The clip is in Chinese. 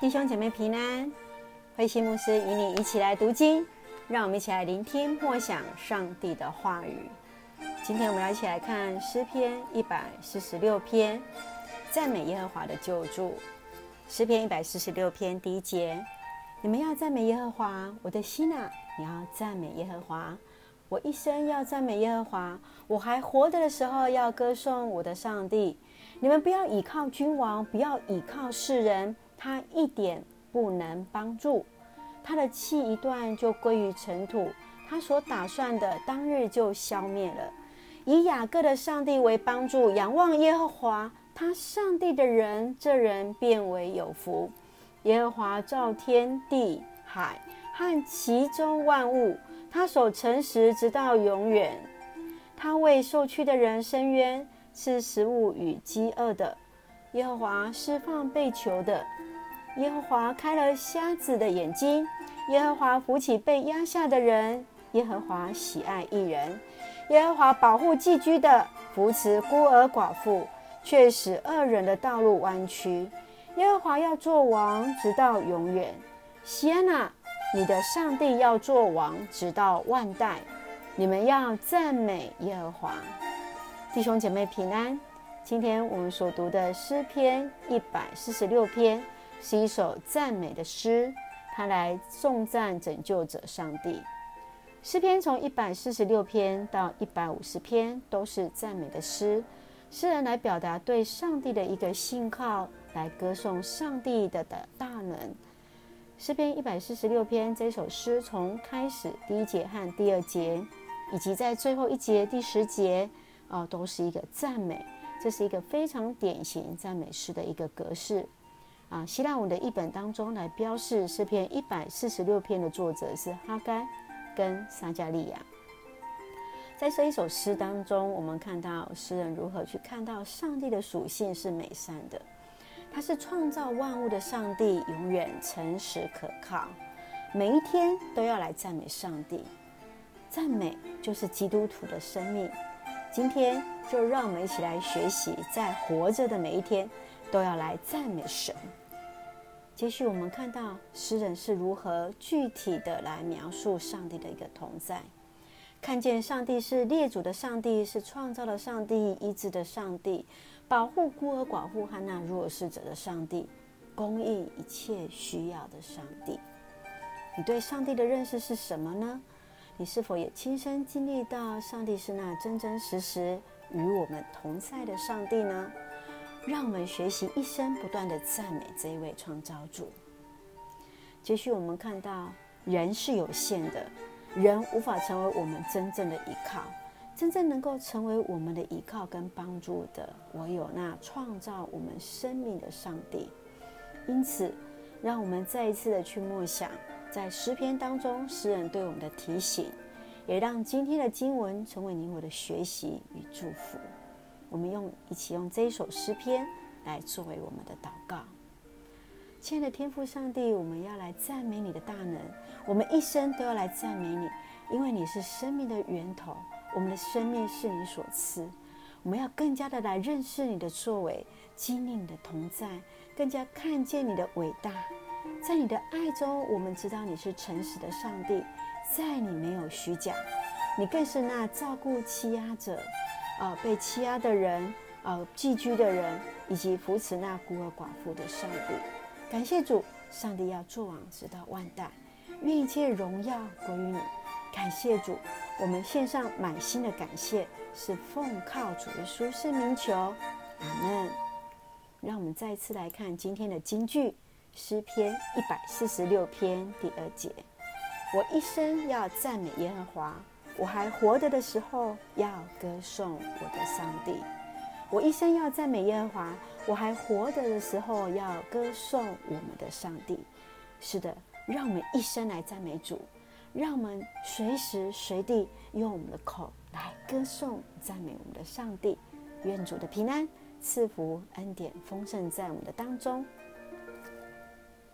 弟兄姐妹平安，慧馨牧师与你一起来读经，让我们一起来聆听默想上帝的话语。今天我们要一起来看诗篇一百四十六篇，赞美耶和华的救助。诗篇一百四十六篇第一节：你们要赞美耶和华，我的心啊，你要赞美耶和华。我一生要赞美耶和华，我还活着的时候要歌颂我的上帝。你们不要倚靠君王，不要倚靠世人。他一点不能帮助，他的气一断就归于尘土，他所打算的当日就消灭了。以雅各的上帝为帮助，仰望耶和华，他上帝的人，这人便为有福。耶和华造天地海和其中万物，他守诚实直到永远。他为受屈的人伸冤，赐食物与饥饿的。耶和华释放被囚的。耶和华开了瞎子的眼睛，耶和华扶起被压下的人，耶和华喜爱义人，耶和华保护寄居的，扶持孤儿寡妇，却使恶人的道路弯曲。耶和华要做王，直到永远。锡安哪，你的上帝要做王，直到万代。你们要赞美耶和华。弟兄姐妹平安。今天我们所读的诗篇一百四十六篇。是一首赞美的诗，它来颂赞拯救者上帝。诗篇从一百四十六篇到一百五十篇都是赞美的诗，诗人来表达对上帝的一个信靠，来歌颂上帝的的大能。诗篇一百四十六篇这首诗从开始第一节和第二节，以及在最后一节第十节，啊，都是一个赞美，这是一个非常典型赞美诗的一个格式。啊，希腊文的译本当中来标示诗篇一百四十六篇的作者是哈该跟撒迦利亚。在这一首诗当中，我们看到诗人如何去看到上帝的属性是美善的，他是创造万物的上帝，永远诚实可靠，每一天都要来赞美上帝。赞美就是基督徒的生命。今天就让我们一起来学习，在活着的每一天。都要来赞美神。接续，我们看到诗人是如何具体的来描述上帝的一个同在，看见上帝是列祖的上帝，是创造的上帝，医治的上帝，保护孤儿寡妇和那弱势者的上帝，供应一切需要的上帝。你对上帝的认识是什么呢？你是否也亲身经历到上帝是那真真实实与我们同在的上帝呢？让我们学习一生不断的赞美这一位创造主。接续，我们看到人是有限的，人无法成为我们真正的依靠，真正能够成为我们的依靠跟帮助的，唯有那创造我们生命的上帝。因此，让我们再一次的去默想，在诗篇当中诗人对我们的提醒，也让今天的经文成为你我的学习与祝福。我们用一起用这一首诗篇来作为我们的祷告。亲爱的天父上帝，我们要来赞美你的大能，我们一生都要来赞美你，因为你是生命的源头，我们的生命是你所赐。我们要更加的来认识你的作为，经历你的同在，更加看见你的伟大。在你的爱中，我们知道你是诚实的上帝，在你没有虚假，你更是那照顾欺压者。呃，被欺压的人，呃，寄居的人，以及扶持那孤儿寡妇的上帝，感谢主，上帝要做王直到万代，愿一切荣耀归于你。感谢主，我们献上满心的感谢，是奉靠主耶稣圣名求，阿门。让我们再次来看今天的金句，诗篇一百四十六篇第二节：我一生要赞美耶和华。我还活着的时候，要歌颂我的上帝。我一生要赞美耶和华。我还活着的时候，要歌颂我们的上帝。是的，让我们一生来赞美主，让我们随时随地用我们的口来歌颂、赞美我们的上帝。愿主的平安赐福恩典丰盛在我们的当中。